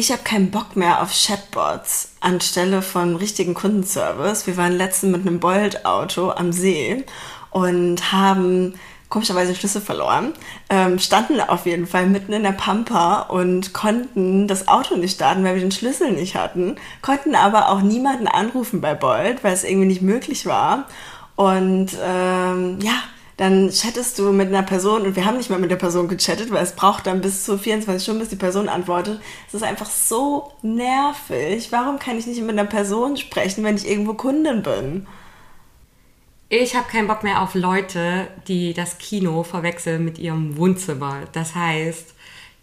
Ich habe keinen Bock mehr auf Chatbots anstelle von richtigen Kundenservice. Wir waren letztens mit einem Bolt-Auto am See und haben komischerweise Schlüssel verloren, ähm, standen auf jeden Fall mitten in der Pampa und konnten das Auto nicht starten, weil wir den Schlüssel nicht hatten, konnten aber auch niemanden anrufen bei Bolt, weil es irgendwie nicht möglich war. Und ähm, ja, dann chattest du mit einer Person und wir haben nicht mal mit der Person gechattet, weil es braucht dann bis zu 24 Stunden, bis die Person antwortet. Es ist einfach so nervig. Warum kann ich nicht mit einer Person sprechen, wenn ich irgendwo Kundin bin? Ich habe keinen Bock mehr auf Leute, die das Kino verwechseln mit ihrem Wohnzimmer. Das heißt,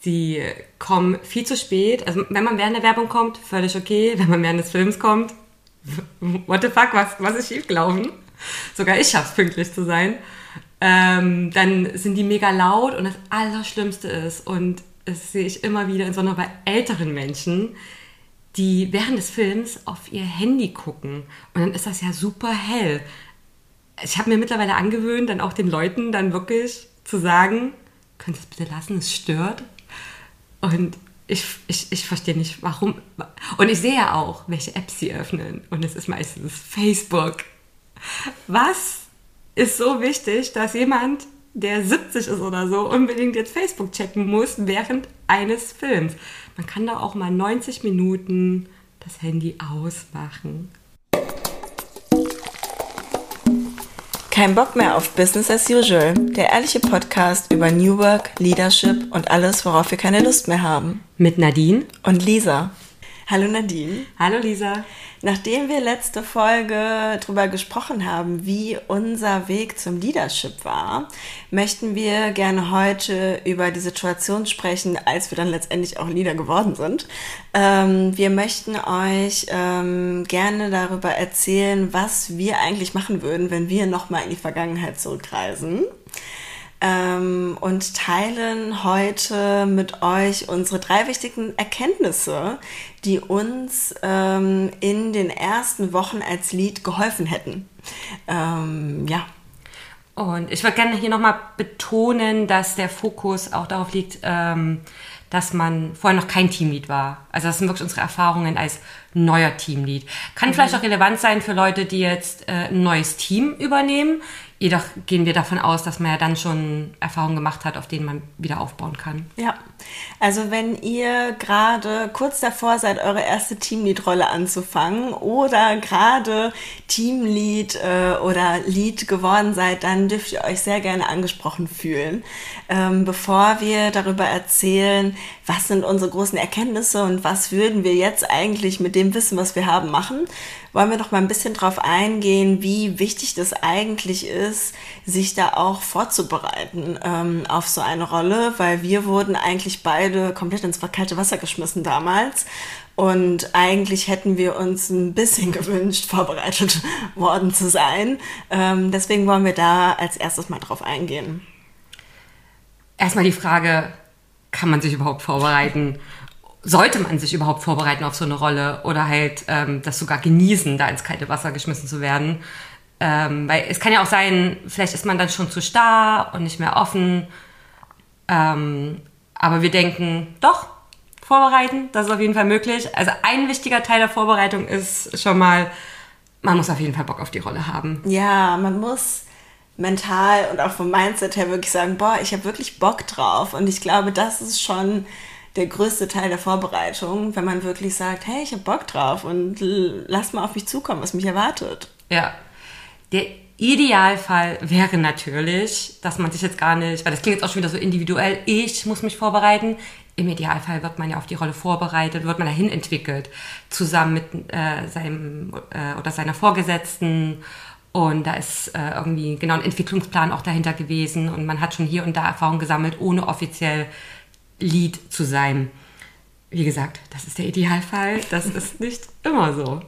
sie kommen viel zu spät. Also wenn man während der Werbung kommt, völlig okay. Wenn man während des Films kommt, what the fuck, was, was ist schiefgelaufen? Sogar ich schaff's pünktlich zu sein ähm, dann sind die mega laut und das Allerschlimmste ist, und das sehe ich immer wieder, insbesondere bei älteren Menschen, die während des Films auf ihr Handy gucken. Und dann ist das ja super hell. Ich habe mir mittlerweile angewöhnt, dann auch den Leuten dann wirklich zu sagen, könnt ihr es bitte lassen, es stört. Und ich, ich, ich verstehe nicht, warum. Und ich sehe ja auch, welche Apps sie öffnen. Und es ist meistens Facebook. Was ist so wichtig, dass jemand, der 70 ist oder so, unbedingt jetzt Facebook checken muss während eines Films. Man kann da auch mal 90 Minuten das Handy ausmachen. Kein Bock mehr auf Business as usual, der ehrliche Podcast über New Work, Leadership und alles, worauf wir keine Lust mehr haben. Mit Nadine und Lisa. Hallo Nadine. Hallo Lisa. Nachdem wir letzte Folge darüber gesprochen haben, wie unser Weg zum Leadership war, möchten wir gerne heute über die Situation sprechen, als wir dann letztendlich auch Leader geworden sind. Ähm, wir möchten euch ähm, gerne darüber erzählen, was wir eigentlich machen würden, wenn wir nochmal in die Vergangenheit zurückreisen ähm, und teilen heute mit euch unsere drei wichtigen Erkenntnisse, die uns ähm, in den ersten Wochen als Lied geholfen hätten. Ähm, ja. Und ich würde gerne hier nochmal betonen, dass der Fokus auch darauf liegt, ähm, dass man vorher noch kein Teamlead war. Also das sind wirklich unsere Erfahrungen als neuer Teamlead. Kann mhm. vielleicht auch relevant sein für Leute, die jetzt äh, ein neues Team übernehmen. Jedoch gehen wir davon aus, dass man ja dann schon Erfahrungen gemacht hat, auf denen man wieder aufbauen kann. Ja, also wenn ihr gerade kurz davor seid, eure erste Teamlead-Rolle anzufangen oder gerade Teamlead äh, oder Lead geworden seid, dann dürft ihr euch sehr gerne angesprochen fühlen. Ähm, bevor wir darüber erzählen, was sind unsere großen Erkenntnisse und was würden wir jetzt eigentlich mit dem Wissen, was wir haben, machen, wollen wir noch mal ein bisschen drauf eingehen, wie wichtig das eigentlich ist, sich da auch vorzubereiten ähm, auf so eine Rolle, weil wir wurden eigentlich beide komplett ins kalte Wasser geschmissen damals. Und eigentlich hätten wir uns ein bisschen gewünscht, vorbereitet worden zu sein. Ähm, deswegen wollen wir da als erstes mal drauf eingehen. Erstmal die Frage, kann man sich überhaupt vorbereiten? Sollte man sich überhaupt vorbereiten auf so eine Rolle oder halt ähm, das sogar genießen, da ins kalte Wasser geschmissen zu werden. Ähm, weil es kann ja auch sein, vielleicht ist man dann schon zu starr und nicht mehr offen. Ähm, aber wir denken, doch, vorbereiten, das ist auf jeden Fall möglich. Also ein wichtiger Teil der Vorbereitung ist schon mal, man muss auf jeden Fall Bock auf die Rolle haben. Ja, man muss mental und auch vom Mindset her wirklich sagen, boah, ich habe wirklich Bock drauf. Und ich glaube, das ist schon der größte Teil der Vorbereitung, wenn man wirklich sagt, hey, ich habe Bock drauf und lass mal auf mich zukommen, was mich erwartet. Ja. Der Idealfall wäre natürlich, dass man sich jetzt gar nicht, weil das klingt jetzt auch schon wieder so individuell, ich muss mich vorbereiten. Im Idealfall wird man ja auf die Rolle vorbereitet, wird man dahin entwickelt, zusammen mit äh, seinem äh, oder seiner Vorgesetzten. Und da ist äh, irgendwie genau ein Entwicklungsplan auch dahinter gewesen und man hat schon hier und da Erfahrung gesammelt, ohne offiziell Lied zu sein. Wie gesagt, das ist der Idealfall. Das ist nicht immer so.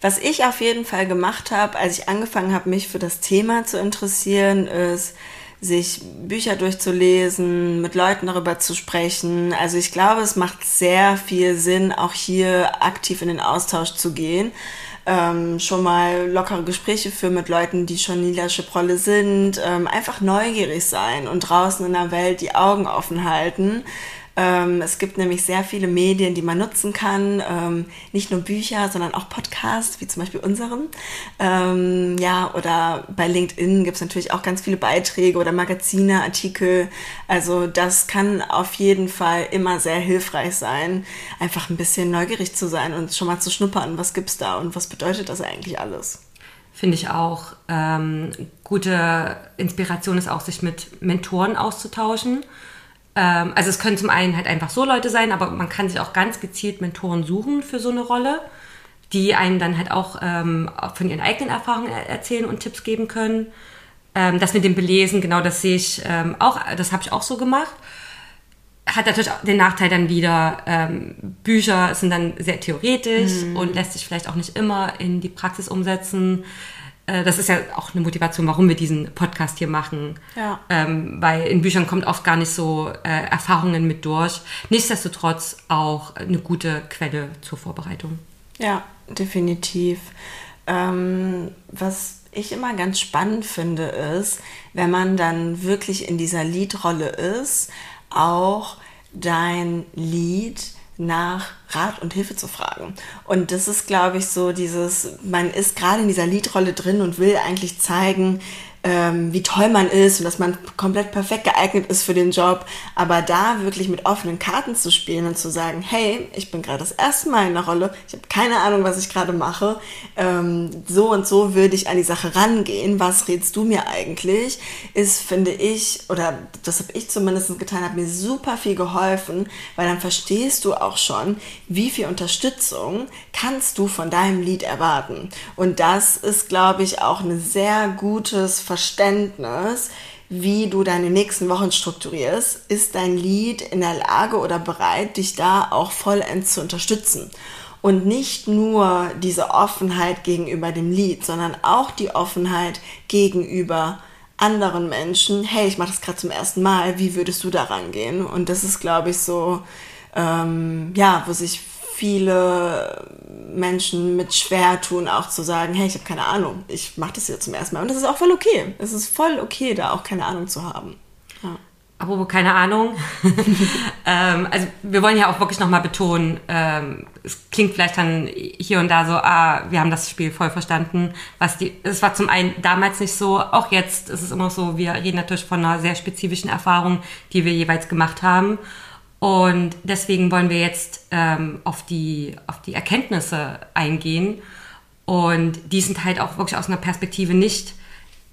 Was ich auf jeden Fall gemacht habe, als ich angefangen habe, mich für das Thema zu interessieren, ist, sich Bücher durchzulesen, mit Leuten darüber zu sprechen. Also ich glaube, es macht sehr viel Sinn, auch hier aktiv in den Austausch zu gehen. Ähm, schon mal lockere Gespräche führen mit Leuten, die schon Leadership-Rolle sind. Ähm, einfach neugierig sein und draußen in der Welt die Augen offen halten es gibt nämlich sehr viele Medien, die man nutzen kann. Ähm, nicht nur Bücher, sondern auch Podcasts, wie zum Beispiel unseren. Ähm, ja, oder bei LinkedIn gibt es natürlich auch ganz viele Beiträge oder Magazine, Artikel. Also das kann auf jeden Fall immer sehr hilfreich sein, einfach ein bisschen neugierig zu sein und schon mal zu schnuppern, was gibt's da und was bedeutet das eigentlich alles finde ich auch. Ähm, gute Inspiration ist auch, sich mit Mentoren auszutauschen. Ähm, also es können zum einen halt einfach so Leute sein, aber man kann sich auch ganz gezielt Mentoren suchen für so eine Rolle, die einem dann halt auch ähm, von ihren eigenen Erfahrungen erzählen und Tipps geben können. Ähm, das mit dem Belesen, genau das sehe ich ähm, auch, das habe ich auch so gemacht hat natürlich auch den Nachteil dann wieder, ähm, Bücher sind dann sehr theoretisch mhm. und lässt sich vielleicht auch nicht immer in die Praxis umsetzen. Äh, das ist ja auch eine Motivation, warum wir diesen Podcast hier machen. Ja. Ähm, weil in Büchern kommt oft gar nicht so äh, Erfahrungen mit durch. Nichtsdestotrotz auch eine gute Quelle zur Vorbereitung. Ja, definitiv. Ähm, was ich immer ganz spannend finde, ist, wenn man dann wirklich in dieser Liedrolle ist, auch dein Lied nach Rat und Hilfe zu fragen. Und das ist, glaube ich, so dieses, man ist gerade in dieser Liedrolle drin und will eigentlich zeigen, ähm, wie toll man ist und dass man komplett perfekt geeignet ist für den Job. Aber da wirklich mit offenen Karten zu spielen und zu sagen, hey, ich bin gerade das erste Mal in der Rolle, ich habe keine Ahnung, was ich gerade mache, ähm, so und so würde ich an die Sache rangehen, was rätst du mir eigentlich, ist, finde ich, oder das habe ich zumindest getan, hat mir super viel geholfen, weil dann verstehst du auch schon, wie viel Unterstützung kannst du von deinem Lied erwarten. Und das ist, glaube ich, auch ein sehr gutes Verständnis, wie du deine nächsten Wochen strukturierst, ist dein Lied in der Lage oder bereit, dich da auch vollends zu unterstützen. Und nicht nur diese Offenheit gegenüber dem Lied, sondern auch die Offenheit gegenüber anderen Menschen. Hey, ich mache das gerade zum ersten Mal, wie würdest du daran gehen? Und das ist, glaube ich, so, ähm, ja, wo sich viele Menschen mit schwer tun, auch zu sagen, hey, ich habe keine Ahnung, ich mache das jetzt zum ersten Mal. Und das ist auch voll okay. Es ist voll okay, da auch keine Ahnung zu haben. Ja. Apropos keine Ahnung. ähm, also wir wollen ja auch wirklich nochmal betonen, ähm, es klingt vielleicht dann hier und da so, ah, wir haben das Spiel voll verstanden. Was die, es war zum einen damals nicht so, auch jetzt ist es immer so, wir reden natürlich von einer sehr spezifischen Erfahrung, die wir jeweils gemacht haben. Und deswegen wollen wir jetzt ähm, auf, die, auf die Erkenntnisse eingehen. Und die sind halt auch wirklich aus einer Perspektive nicht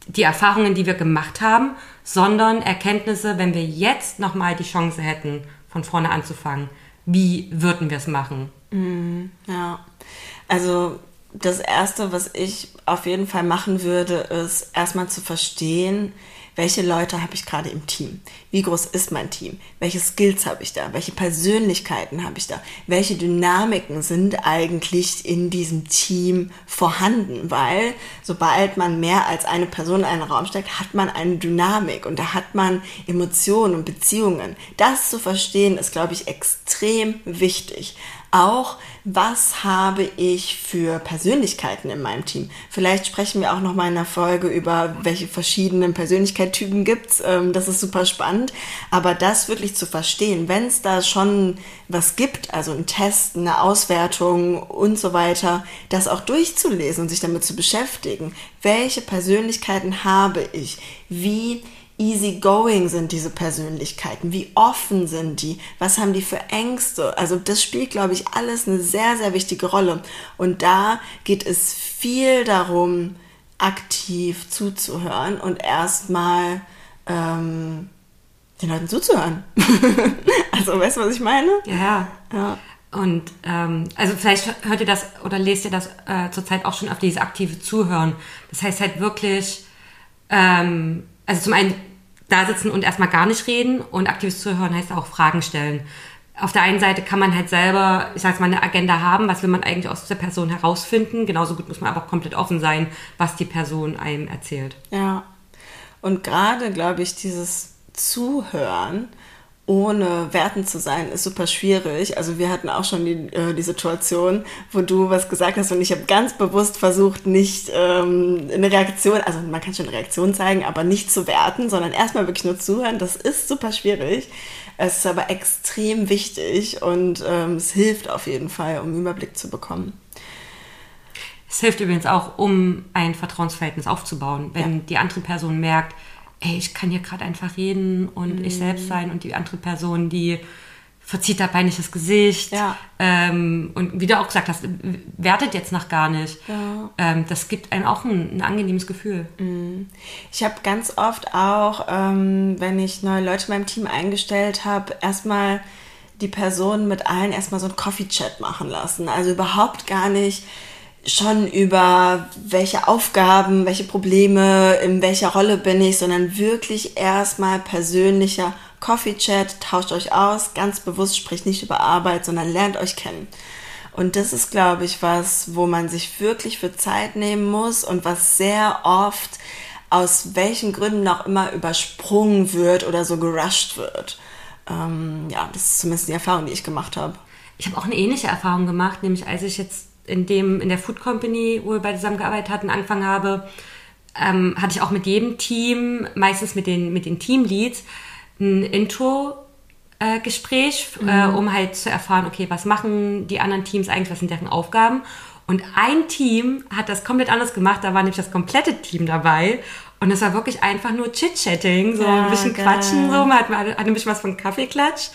die Erfahrungen, die wir gemacht haben, sondern Erkenntnisse, wenn wir jetzt nochmal die Chance hätten, von vorne anzufangen. Wie würden wir es machen? Mm, ja, also das Erste, was ich auf jeden Fall machen würde, ist erstmal zu verstehen, welche Leute habe ich gerade im Team? Wie groß ist mein Team? Welche Skills habe ich da? Welche Persönlichkeiten habe ich da? Welche Dynamiken sind eigentlich in diesem Team vorhanden? Weil sobald man mehr als eine Person in einen Raum steckt, hat man eine Dynamik und da hat man Emotionen und Beziehungen. Das zu verstehen ist, glaube ich, extrem wichtig auch, was habe ich für Persönlichkeiten in meinem Team. Vielleicht sprechen wir auch noch mal in einer Folge über, welche verschiedenen Persönlichkeitstypen gibt ähm, Das ist super spannend. Aber das wirklich zu verstehen, wenn es da schon was gibt, also ein Test, eine Auswertung und so weiter, das auch durchzulesen und sich damit zu beschäftigen. Welche Persönlichkeiten habe ich? Wie easygoing sind diese Persönlichkeiten? Wie offen sind die? Was haben die für Ängste? Also das spielt, glaube ich, alles eine sehr, sehr wichtige Rolle. Und da geht es viel darum, aktiv zuzuhören und erstmal ähm, den Leuten zuzuhören. also weißt du, was ich meine? Ja. ja. Und ähm, also vielleicht hört ihr das oder lest ihr das äh, zurzeit auch schon auf dieses aktive Zuhören. Das heißt halt wirklich ähm, also zum einen da sitzen und erstmal gar nicht reden und aktives Zuhören heißt auch Fragen stellen. Auf der einen Seite kann man halt selber, ich sag mal, eine Agenda haben, was will man eigentlich aus der Person herausfinden. Genauso gut muss man aber auch komplett offen sein, was die Person einem erzählt. Ja. Und gerade, glaube ich, dieses Zuhören ohne werten zu sein, ist super schwierig. Also wir hatten auch schon die, äh, die Situation, wo du was gesagt hast und ich habe ganz bewusst versucht, nicht ähm, eine Reaktion, also man kann schon eine Reaktion zeigen, aber nicht zu werten, sondern erstmal wirklich nur zuhören. Das ist super schwierig. Es ist aber extrem wichtig und ähm, es hilft auf jeden Fall, um einen Überblick zu bekommen. Es hilft übrigens auch, um ein Vertrauensverhältnis aufzubauen, wenn ja. die andere Person merkt, ey, ich kann hier gerade einfach reden und mhm. ich selbst sein und die andere Person, die verzieht da peinliches Gesicht. Ja. Ähm, und wie du auch gesagt hast, wertet jetzt noch gar nicht. Ja. Ähm, das gibt einem auch ein, ein angenehmes Gefühl. Mhm. Ich habe ganz oft auch, ähm, wenn ich neue Leute in meinem Team eingestellt habe, erstmal die Person mit allen erstmal so einen Coffee-Chat machen lassen. Also überhaupt gar nicht schon über welche Aufgaben, welche Probleme, in welcher Rolle bin ich, sondern wirklich erstmal persönlicher Coffee Chat, tauscht euch aus, ganz bewusst, spricht nicht über Arbeit, sondern lernt euch kennen. Und das ist, glaube ich, was, wo man sich wirklich für Zeit nehmen muss und was sehr oft aus welchen Gründen auch immer übersprungen wird oder so gerusht wird. Ähm, ja, das ist zumindest die Erfahrung, die ich gemacht habe. Ich habe auch eine ähnliche Erfahrung gemacht, nämlich als ich jetzt in dem in der Food Company, wo wir beide zusammengearbeitet hatten, angefangen habe, ähm, hatte ich auch mit jedem Team, meistens mit den mit den Teamleads, ein Intro äh, Gespräch, äh, mhm. äh, um halt zu erfahren, okay, was machen die anderen Teams eigentlich, was sind deren Aufgaben. Und ein Team hat das komplett anders gemacht, da war nämlich das komplette Team dabei. Und es war wirklich einfach nur Chit-Chatting, so ja, ein bisschen geil. quatschen, so. Man hat, man hat ein bisschen was von Kaffeeklatsch.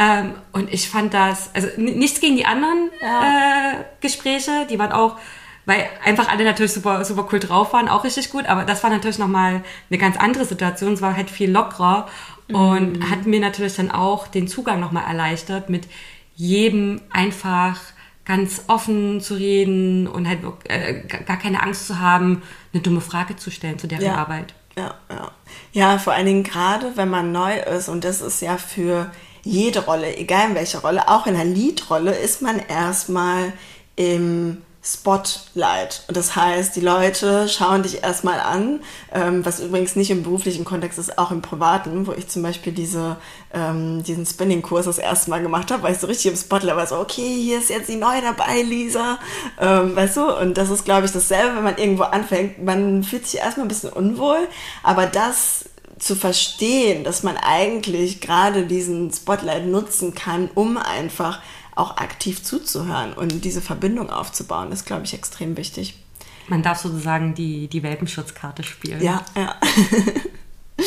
Ähm, und ich fand das, also nichts gegen die anderen ja. äh, Gespräche, die waren auch, weil einfach alle natürlich super, super cool drauf waren, auch richtig gut, aber das war natürlich nochmal eine ganz andere Situation, es war halt viel lockerer mhm. und hat mir natürlich dann auch den Zugang nochmal erleichtert, mit jedem einfach ganz offen zu reden und halt äh, gar keine Angst zu haben, eine dumme Frage zu stellen zu deren ja. Arbeit. Ja, ja. Ja, vor allen Dingen gerade, wenn man neu ist und das ist ja für jede Rolle, egal in welcher Rolle, auch in der Lead-Rolle, ist man erstmal im Spotlight. Und das heißt, die Leute schauen dich erstmal an, ähm, was übrigens nicht im beruflichen Kontext ist, auch im privaten, wo ich zum Beispiel diese, ähm, diesen Spinning-Kurs das erste Mal gemacht habe, weil ich so richtig im Spotlight war, so, okay, hier ist jetzt die Neue dabei, Lisa, ähm, weißt du? Und das ist, glaube ich, dasselbe, wenn man irgendwo anfängt. Man fühlt sich erstmal ein bisschen unwohl, aber das zu verstehen, dass man eigentlich gerade diesen Spotlight nutzen kann, um einfach auch aktiv zuzuhören und diese Verbindung aufzubauen, ist, glaube ich, extrem wichtig. Man darf sozusagen die, die Welpenschutzkarte spielen. Ja, ja.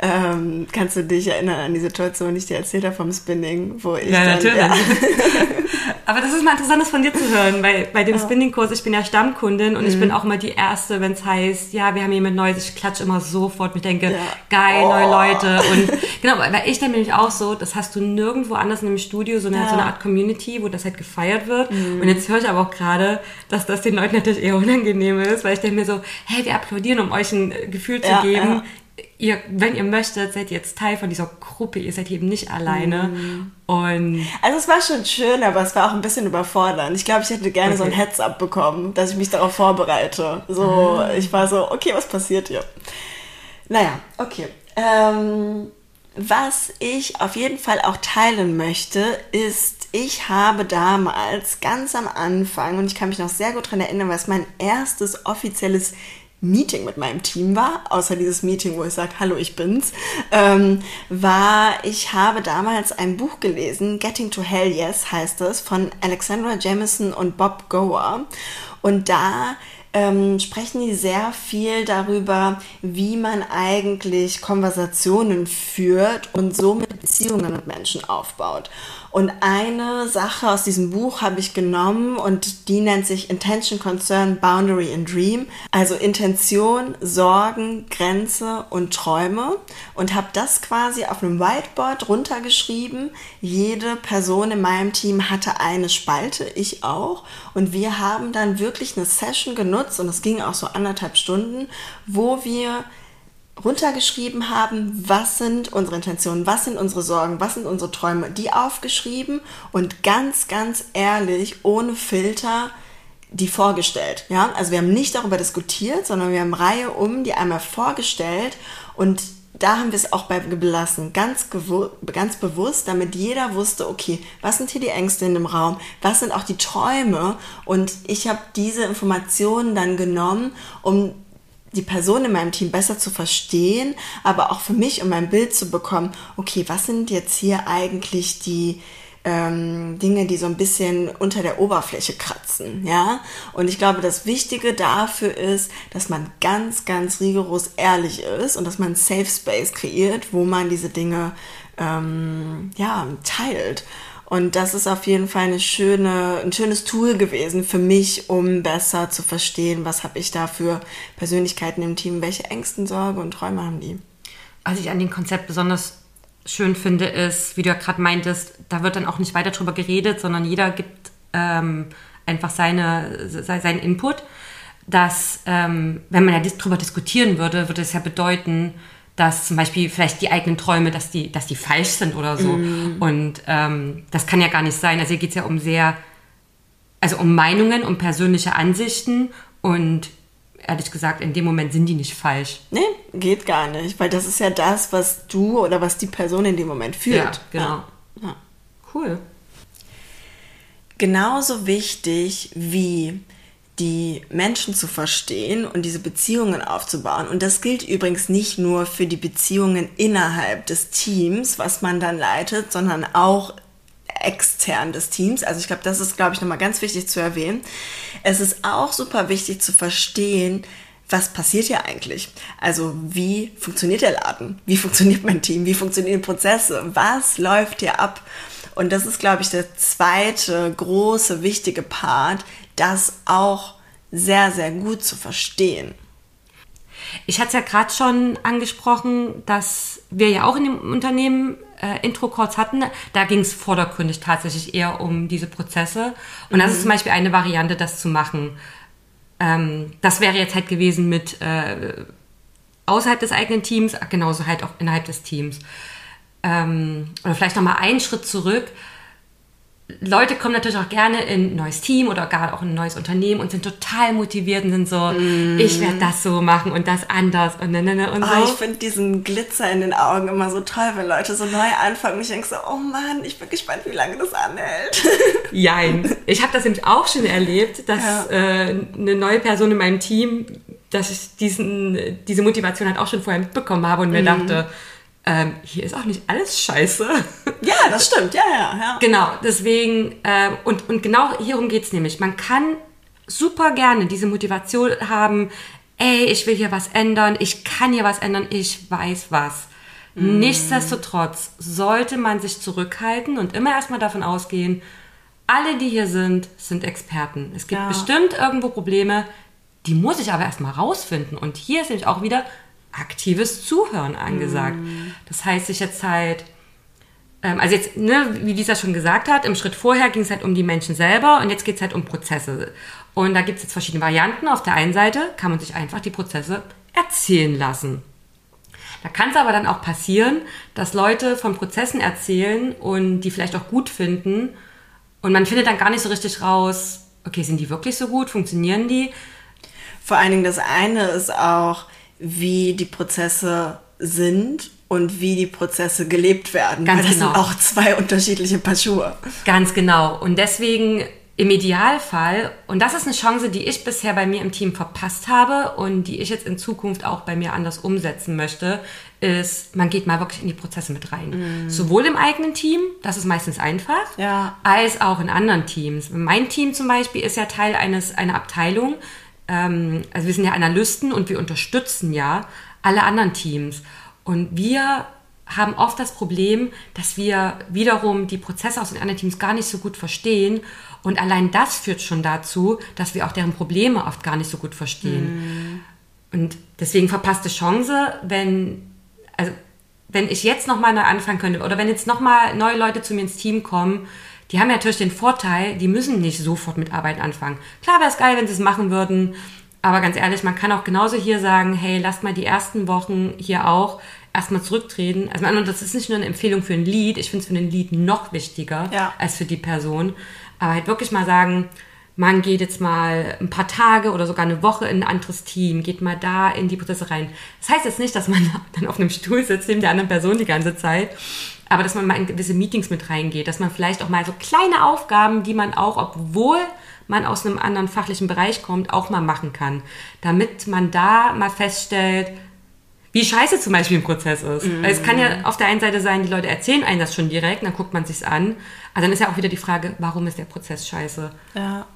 ähm, kannst du dich erinnern an die Situation, die ich dir erzählt habe vom Spinning, wo ich. Ja, dann, natürlich. Ja. Aber das ist mal interessant, das von dir zu hören, weil bei dem ja. Spinning-Kurs, ich bin ja Stammkundin und mhm. ich bin auch immer die Erste, wenn es heißt, ja, wir haben jemand Neues, ich klatsche immer sofort und denke, ja. geil, oh. neue Leute. Und genau, weil ich denke nämlich auch so, das hast du nirgendwo anders in einem Studio, so eine, ja. so eine Art Community, wo das halt gefeiert wird. Mhm. Und jetzt höre ich aber auch gerade, dass das den Leuten natürlich eher unangenehm ist, weil ich denke mir so, hey, wir applaudieren, um euch ein Gefühl zu geben ihr, wenn ihr möchtet, seid ihr jetzt Teil von dieser Gruppe, ihr seid eben nicht alleine. Mhm. Und also es war schon schön, aber es war auch ein bisschen überfordernd. Ich glaube, ich hätte gerne okay. so ein Heads-up bekommen, dass ich mich darauf vorbereite. So, ah. ich war so, okay, was passiert hier? Naja, okay. Ähm, was ich auf jeden Fall auch teilen möchte, ist, ich habe damals ganz am Anfang, und ich kann mich noch sehr gut daran erinnern, was mein erstes offizielles Meeting mit meinem Team war, außer dieses Meeting, wo ich sage, hallo, ich bin's, ähm, war, ich habe damals ein Buch gelesen, Getting to Hell Yes heißt es, von Alexandra Jamison und Bob Gower. Und da ähm, sprechen die sehr viel darüber, wie man eigentlich Konversationen führt und somit Beziehungen mit Menschen aufbaut. Und eine Sache aus diesem Buch habe ich genommen und die nennt sich Intention, Concern, Boundary and Dream. Also Intention, Sorgen, Grenze und Träume. Und habe das quasi auf einem Whiteboard runtergeschrieben. Jede Person in meinem Team hatte eine Spalte, ich auch. Und wir haben dann wirklich eine Session genutzt und es ging auch so anderthalb Stunden, wo wir runtergeschrieben haben, was sind unsere Intentionen, was sind unsere Sorgen, was sind unsere Träume, die aufgeschrieben und ganz, ganz ehrlich, ohne Filter, die vorgestellt. Ja, also wir haben nicht darüber diskutiert, sondern wir haben Reihe um die einmal vorgestellt und da haben wir es auch bei belassen, ganz, ganz bewusst, damit jeder wusste, okay, was sind hier die Ängste in dem Raum, was sind auch die Träume und ich habe diese Informationen dann genommen, um die Person in meinem Team besser zu verstehen, aber auch für mich, um ein Bild zu bekommen, okay, was sind jetzt hier eigentlich die ähm, Dinge, die so ein bisschen unter der Oberfläche kratzen, ja. Und ich glaube, das Wichtige dafür ist, dass man ganz, ganz rigoros ehrlich ist und dass man Safe Space kreiert, wo man diese Dinge ähm, ja teilt. Und das ist auf jeden Fall eine schöne, ein schönes Tool gewesen für mich, um besser zu verstehen, was habe ich da für Persönlichkeiten im Team, welche Ängsten, Sorge und Träume haben die. Was ich an dem Konzept besonders schön finde, ist, wie du ja gerade meintest, da wird dann auch nicht weiter drüber geredet, sondern jeder gibt ähm, einfach seine, seinen Input. Dass, ähm, wenn man ja darüber diskutieren würde, würde es ja bedeuten, dass zum Beispiel vielleicht die eigenen Träume, dass die, dass die falsch sind oder so. Mm. Und ähm, das kann ja gar nicht sein. Also hier geht es ja um sehr, also um Meinungen, um persönliche Ansichten und ehrlich gesagt, in dem Moment sind die nicht falsch. Nee, geht gar nicht, weil das ist ja das, was du oder was die Person in dem Moment fühlt. Ja, genau. Ja. Ja. Cool. Genauso wichtig wie die Menschen zu verstehen und diese Beziehungen aufzubauen. Und das gilt übrigens nicht nur für die Beziehungen innerhalb des Teams, was man dann leitet, sondern auch extern des Teams. Also ich glaube, das ist, glaube ich, nochmal ganz wichtig zu erwähnen. Es ist auch super wichtig zu verstehen, was passiert hier eigentlich? Also wie funktioniert der Laden? Wie funktioniert mein Team? Wie funktionieren Prozesse? Was läuft hier ab? Und das ist, glaube ich, der zweite große, wichtige Part, das auch sehr, sehr gut zu verstehen. Ich hatte es ja gerade schon angesprochen, dass wir ja auch in dem Unternehmen äh, Intro-Calls hatten. Da ging es vordergründig tatsächlich eher um diese Prozesse. Und mhm. das ist zum Beispiel eine Variante, das zu machen. Ähm, das wäre jetzt halt gewesen mit äh, außerhalb des eigenen Teams, genauso halt auch innerhalb des Teams. Ähm, oder vielleicht nochmal einen Schritt zurück. Leute kommen natürlich auch gerne in ein neues Team oder gar auch in ein neues Unternehmen und sind total motiviert und sind so, mm. ich werde das so machen und das anders und ne, ne, ne und oh, so. ich finde diesen Glitzer in den Augen immer so toll, wenn Leute so neu anfangen ich denke so, oh Mann, ich bin gespannt, wie lange das anhält. Jein. Ich habe das nämlich auch schon erlebt, dass ja. äh, eine neue Person in meinem Team, dass ich diesen, diese Motivation halt auch schon vorher mitbekommen habe und mir mm. dachte, ähm, hier ist auch nicht alles scheiße. Ja, das stimmt, ja, ja. ja. Genau, deswegen, äh, und, und genau hierum geht es nämlich. Man kann super gerne diese Motivation haben, ey, ich will hier was ändern, ich kann hier was ändern, ich weiß was. Mm. Nichtsdestotrotz sollte man sich zurückhalten und immer erstmal davon ausgehen, alle, die hier sind, sind Experten. Es gibt ja. bestimmt irgendwo Probleme, die muss ich aber erstmal rausfinden. Und hier ist nämlich auch wieder aktives Zuhören angesagt. Mm. Das heißt, sich jetzt halt, ähm, also jetzt, ne, wie Lisa schon gesagt hat, im Schritt vorher ging es halt um die Menschen selber und jetzt geht es halt um Prozesse. Und da gibt es jetzt verschiedene Varianten. Auf der einen Seite kann man sich einfach die Prozesse erzählen lassen. Da kann es aber dann auch passieren, dass Leute von Prozessen erzählen und die vielleicht auch gut finden und man findet dann gar nicht so richtig raus, okay, sind die wirklich so gut, funktionieren die? Vor allen Dingen das eine ist auch, wie die Prozesse sind und wie die Prozesse gelebt werden. Ganz das genau. sind auch zwei unterschiedliche Paar Schuhe. Ganz genau. Und deswegen im Idealfall, und das ist eine Chance, die ich bisher bei mir im Team verpasst habe und die ich jetzt in Zukunft auch bei mir anders umsetzen möchte, ist, man geht mal wirklich in die Prozesse mit rein. Mm. Sowohl im eigenen Team, das ist meistens einfach, ja. als auch in anderen Teams. Mein Team zum Beispiel ist ja Teil eines, einer Abteilung, ähm, also wir sind ja Analysten und wir unterstützen ja alle anderen Teams. Und wir haben oft das Problem, dass wir wiederum die Prozesse aus den anderen Teams gar nicht so gut verstehen. Und allein das führt schon dazu, dass wir auch deren Probleme oft gar nicht so gut verstehen. Mm. Und deswegen verpasste Chance, wenn, also wenn ich jetzt nochmal neu anfangen könnte oder wenn jetzt nochmal neue Leute zu mir ins Team kommen, die haben ja natürlich den Vorteil, die müssen nicht sofort mit Arbeiten anfangen. Klar wäre es geil, wenn sie es machen würden, aber ganz ehrlich, man kann auch genauso hier sagen, hey, lasst mal die ersten Wochen hier auch erstmal zurücktreten. Also das ist nicht nur eine Empfehlung für ein Lied, ich finde es für den Lied noch wichtiger ja. als für die Person. Aber halt wirklich mal sagen, man geht jetzt mal ein paar Tage oder sogar eine Woche in ein anderes Team, geht mal da in die Prozesse rein. Das heißt jetzt nicht, dass man dann auf einem Stuhl sitzt neben der anderen Person die ganze Zeit, aber dass man mal in gewisse Meetings mit reingeht, dass man vielleicht auch mal so kleine Aufgaben, die man auch, obwohl man aus einem anderen fachlichen Bereich kommt, auch mal machen kann, damit man da mal feststellt, wie scheiße zum Beispiel ein Prozess ist. Mhm. Es kann ja auf der einen Seite sein, die Leute erzählen einem das schon direkt, dann guckt man sich's an. Aber dann ist ja auch wieder die Frage, warum ist der Prozess scheiße? Ja.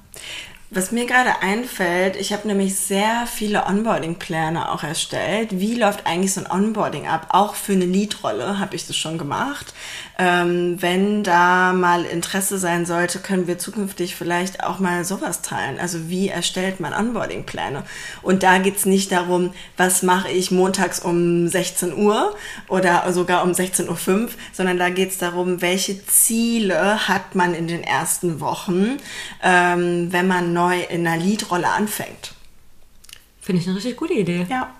Was mir gerade einfällt, ich habe nämlich sehr viele Onboarding-Pläne auch erstellt. Wie läuft eigentlich so ein Onboarding ab? Auch für eine Lead-Rolle habe ich das schon gemacht. Ähm, wenn da mal Interesse sein sollte, können wir zukünftig vielleicht auch mal sowas teilen. Also wie erstellt man Onboarding-Pläne? Und da geht's nicht darum, was mache ich montags um 16 Uhr oder sogar um 16.05 Uhr, sondern da geht's darum, welche Ziele hat man in den ersten Wochen, ähm, wenn man neu in einer Lead-Rolle anfängt. Finde ich eine richtig gute Idee. Ja.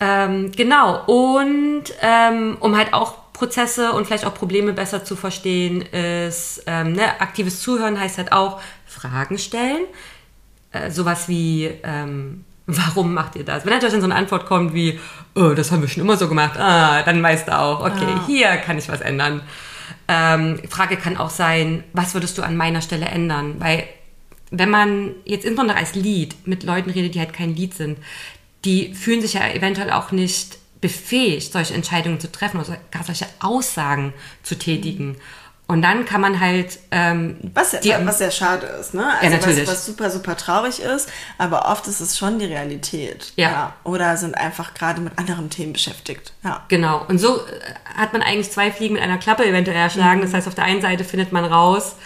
Ähm, genau. Und ähm, um halt auch Prozesse und vielleicht auch Probleme besser zu verstehen, ist ähm, ne, aktives Zuhören heißt halt auch Fragen stellen. Äh, sowas wie, ähm, warum macht ihr das? Wenn natürlich dann so eine Antwort kommt wie, oh, das haben wir schon immer so gemacht, ah, dann weißt du auch, okay, ah. hier kann ich was ändern. Ähm, Frage kann auch sein, was würdest du an meiner Stelle ändern? Weil wenn man jetzt insbesondere als Lead mit Leuten redet, die halt kein Lead sind, die fühlen sich ja eventuell auch nicht befähigt, solche Entscheidungen zu treffen oder gar solche Aussagen zu tätigen. Und dann kann man halt. Ähm, was, ja, die, was sehr schade ist, ne? Also ja, natürlich. Was, was super, super traurig ist, aber oft ist es schon die Realität. Ja. ja. Oder sind einfach gerade mit anderen Themen beschäftigt. Ja. Genau. Und so äh, hat man eigentlich zwei Fliegen mit einer Klappe eventuell erschlagen. Mhm. Das heißt, auf der einen Seite findet man raus,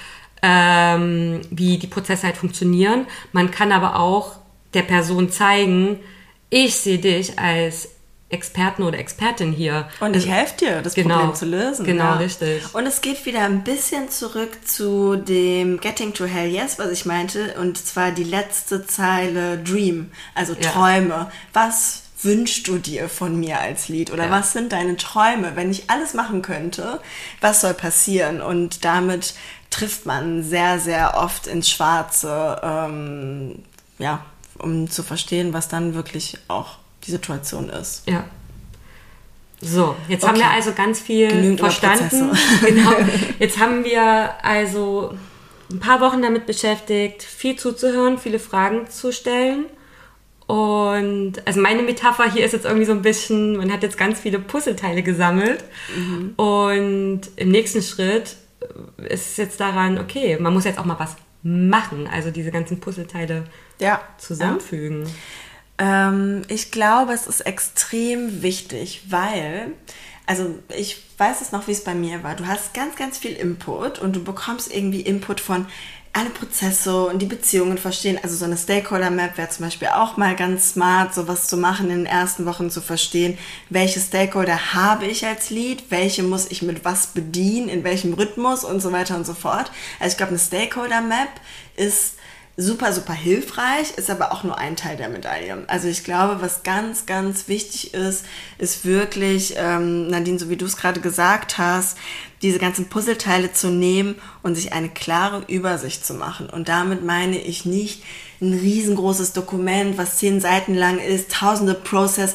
ähm, wie die Prozesse halt funktionieren. Man kann aber auch der Person zeigen, ich sehe dich als Experten oder Expertin hier. Und ich also, helfe dir, das genau, Problem zu lösen. Genau, ja. richtig. Und es geht wieder ein bisschen zurück zu dem Getting to Hell Yes, was ich meinte, und zwar die letzte Zeile Dream, also Träume. Ja. Was wünschst du dir von mir als Lied oder ja. was sind deine Träume? Wenn ich alles machen könnte, was soll passieren? Und damit trifft man sehr, sehr oft ins Schwarze, ähm, ja, um zu verstehen, was dann wirklich auch die Situation ist. Ja. So, jetzt okay. haben wir also ganz viel Genügend verstanden. genau. Jetzt haben wir also ein paar Wochen damit beschäftigt, viel zuzuhören, viele Fragen zu stellen. Und also meine Metapher hier ist jetzt irgendwie so ein bisschen, man hat jetzt ganz viele Puzzleteile gesammelt. Mhm. Und im nächsten Schritt ist jetzt daran, okay, man muss jetzt auch mal was machen, also diese ganzen Puzzleteile ja. zusammenfügen. Ja. Ähm, ich glaube, es ist extrem wichtig, weil, also ich weiß es noch, wie es bei mir war. Du hast ganz, ganz viel Input und du bekommst irgendwie Input von alle Prozesse und die Beziehungen verstehen. Also so eine Stakeholder-Map wäre zum Beispiel auch mal ganz smart, sowas zu machen in den ersten Wochen zu verstehen, welche Stakeholder habe ich als Lead, welche muss ich mit was bedienen, in welchem Rhythmus und so weiter und so fort. Also ich glaube, eine Stakeholder-Map ist super, super hilfreich, ist aber auch nur ein Teil der Medaille. Also ich glaube, was ganz, ganz wichtig ist, ist wirklich, ähm, Nadine, so wie du es gerade gesagt hast, diese ganzen Puzzleteile zu nehmen und sich eine klare Übersicht zu machen. Und damit meine ich nicht ein riesengroßes Dokument, was zehn Seiten lang ist, tausende Process.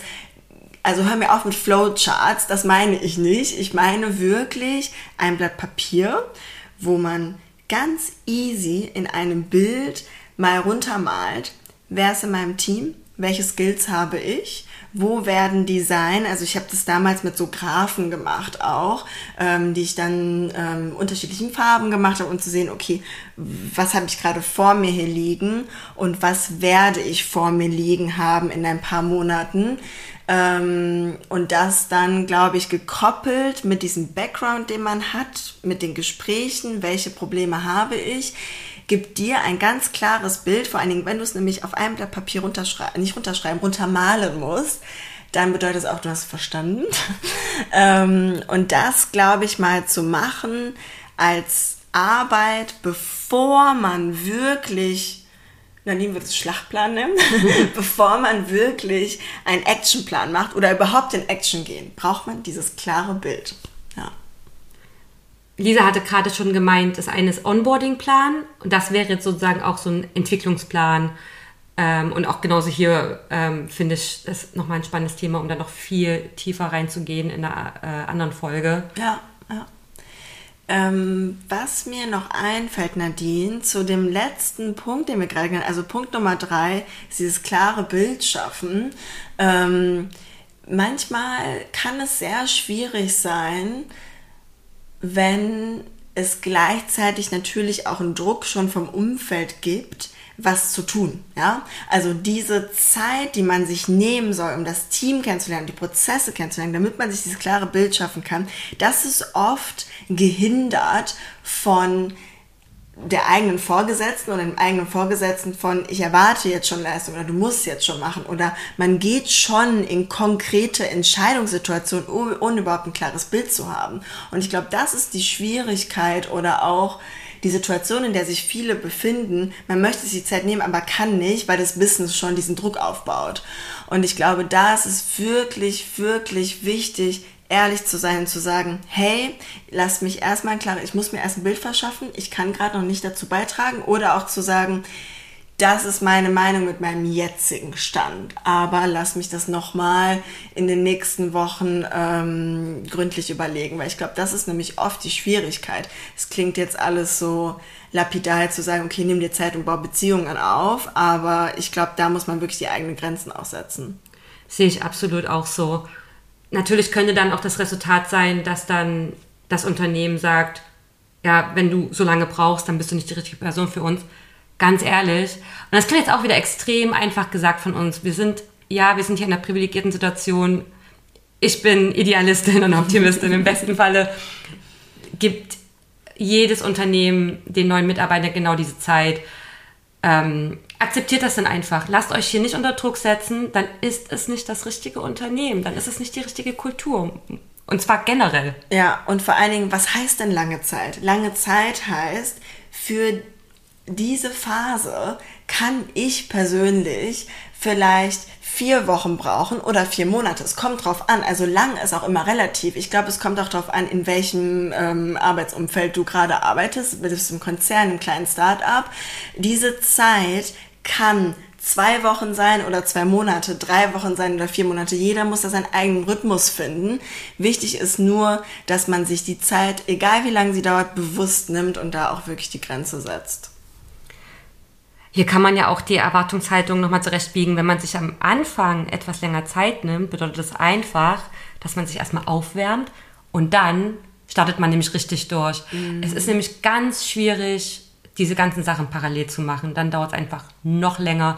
Also hör mir auf mit Flowcharts, das meine ich nicht. Ich meine wirklich ein Blatt Papier, wo man ganz easy in einem Bild mal runtermalt, wer ist in meinem Team, welche Skills habe ich, wo werden die sein? Also ich habe das damals mit so Graphen gemacht auch, ähm, die ich dann ähm, unterschiedlichen Farben gemacht habe, um zu sehen, okay, was habe ich gerade vor mir hier liegen und was werde ich vor mir liegen haben in ein paar Monaten. Ähm, und das dann, glaube ich, gekoppelt mit diesem Background, den man hat, mit den Gesprächen, welche Probleme habe ich, gibt dir ein ganz klares Bild, vor allen Dingen, wenn du es nämlich auf einem Blatt Papier runterschreiben, nicht runterschreiben, runtermalen musst, dann bedeutet es auch, du hast verstanden. ähm, und das, glaube ich, mal zu machen als Arbeit, bevor man wirklich Nadine wird es Schlachtplan nennen, bevor man wirklich einen Actionplan macht oder überhaupt in Action gehen, braucht man dieses klare Bild. Lisa hatte gerade schon gemeint, das eine ist Onboarding-Plan und das wäre jetzt sozusagen auch so ein Entwicklungsplan, Ähm, und auch genauso hier ähm, finde ich das nochmal ein spannendes Thema, um da noch viel tiefer reinzugehen in einer äh, anderen Folge. Ja, ja. Ähm, was mir noch einfällt, Nadine, zu dem letzten Punkt, den wir gerade genannt also Punkt Nummer drei, ist dieses klare Bild schaffen. Ähm, manchmal kann es sehr schwierig sein, wenn es gleichzeitig natürlich auch einen Druck schon vom Umfeld gibt, was zu tun. Ja? Also diese Zeit, die man sich nehmen soll, um das Team kennenzulernen, die Prozesse kennenzulernen, damit man sich dieses klare Bild schaffen kann, das ist oft gehindert von der eigenen Vorgesetzten oder dem eigenen Vorgesetzten von, ich erwarte jetzt schon Leistung oder du musst jetzt schon machen oder man geht schon in konkrete Entscheidungssituationen, ohne überhaupt ein klares Bild zu haben. Und ich glaube, das ist die Schwierigkeit oder auch die Situation, in der sich viele befinden. Man möchte sich die Zeit nehmen, aber kann nicht, weil das Business schon diesen Druck aufbaut. Und ich glaube, da ist es wirklich, wirklich wichtig, ehrlich zu sein und zu sagen, hey, lass mich erstmal klar, ich muss mir erst ein Bild verschaffen, ich kann gerade noch nicht dazu beitragen oder auch zu sagen, das ist meine Meinung mit meinem jetzigen Stand. Aber lass mich das nochmal in den nächsten Wochen ähm, gründlich überlegen, weil ich glaube, das ist nämlich oft die Schwierigkeit. Es klingt jetzt alles so lapidar zu sagen, okay, nimm dir Zeit und bau Beziehungen auf, aber ich glaube, da muss man wirklich die eigenen Grenzen aussetzen. Sehe ich absolut auch so natürlich könnte dann auch das Resultat sein, dass dann das Unternehmen sagt, ja, wenn du so lange brauchst, dann bist du nicht die richtige Person für uns. Ganz ehrlich. Und das klingt jetzt auch wieder extrem einfach gesagt von uns. Wir sind, ja, wir sind hier in einer privilegierten Situation. Ich bin Idealistin und Optimistin. Im besten Falle gibt jedes Unternehmen den neuen Mitarbeitern genau diese Zeit. Ähm, akzeptiert das dann einfach. Lasst euch hier nicht unter Druck setzen, dann ist es nicht das richtige Unternehmen, dann ist es nicht die richtige Kultur. Und zwar generell. Ja, und vor allen Dingen, was heißt denn lange Zeit? Lange Zeit heißt, für diese Phase kann ich persönlich vielleicht vier Wochen brauchen oder vier Monate. Es kommt drauf an. Also lang ist auch immer relativ. Ich glaube, es kommt auch darauf an, in welchem ähm, Arbeitsumfeld du gerade arbeitest. Bist du im Konzern, im kleinen Start-up. Diese Zeit kann zwei Wochen sein oder zwei Monate, drei Wochen sein oder vier Monate. Jeder muss da seinen eigenen Rhythmus finden. Wichtig ist nur, dass man sich die Zeit, egal wie lange sie dauert, bewusst nimmt und da auch wirklich die Grenze setzt. Hier kann man ja auch die Erwartungshaltung nochmal zurechtbiegen. Wenn man sich am Anfang etwas länger Zeit nimmt, bedeutet das einfach, dass man sich erstmal aufwärmt und dann startet man nämlich richtig durch. Mhm. Es ist nämlich ganz schwierig, diese ganzen Sachen parallel zu machen. Dann dauert es einfach noch länger.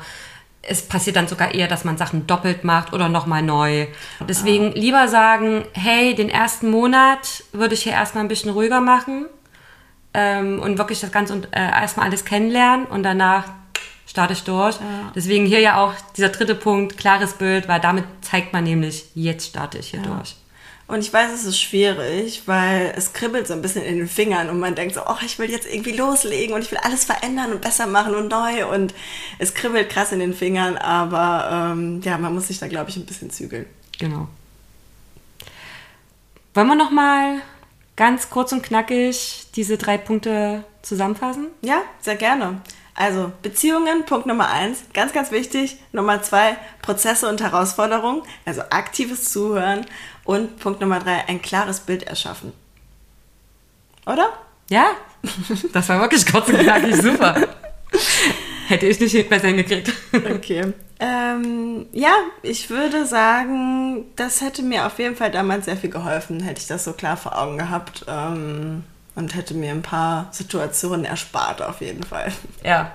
Es passiert dann sogar eher, dass man Sachen doppelt macht oder nochmal neu. Deswegen lieber sagen, hey, den ersten Monat würde ich hier erstmal ein bisschen ruhiger machen ähm, und wirklich das Ganze äh, erstmal alles kennenlernen und danach starte ich durch. Ja. Deswegen hier ja auch dieser dritte Punkt, klares Bild, weil damit zeigt man nämlich, jetzt starte ich hier ja. durch. Und ich weiß, es ist schwierig, weil es kribbelt so ein bisschen in den Fingern und man denkt so, oh, ich will jetzt irgendwie loslegen und ich will alles verändern und besser machen und neu und es kribbelt krass in den Fingern, aber ähm, ja, man muss sich da, glaube ich, ein bisschen zügeln. Genau. Wollen wir nochmal ganz kurz und knackig diese drei Punkte zusammenfassen? Ja, sehr gerne. Also Beziehungen, Punkt Nummer eins, ganz, ganz wichtig. Nummer zwei, Prozesse und Herausforderungen, also aktives Zuhören. Und Punkt Nummer drei, ein klares Bild erschaffen. Oder? Ja, das war wirklich kurz und knackig super. Hätte ich nicht besser hingekriegt. Okay. Ähm, ja, ich würde sagen, das hätte mir auf jeden Fall damals sehr viel geholfen, hätte ich das so klar vor Augen gehabt. Ähm, und hätte mir ein paar Situationen erspart auf jeden Fall. Ja.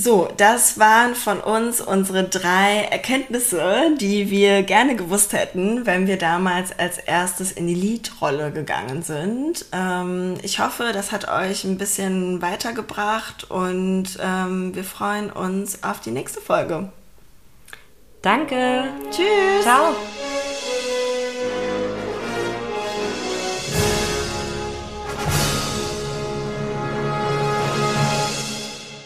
So, das waren von uns unsere drei Erkenntnisse, die wir gerne gewusst hätten, wenn wir damals als erstes in die Lead-Rolle gegangen sind. Ähm, ich hoffe, das hat euch ein bisschen weitergebracht und ähm, wir freuen uns auf die nächste Folge. Danke. Tschüss. Ciao.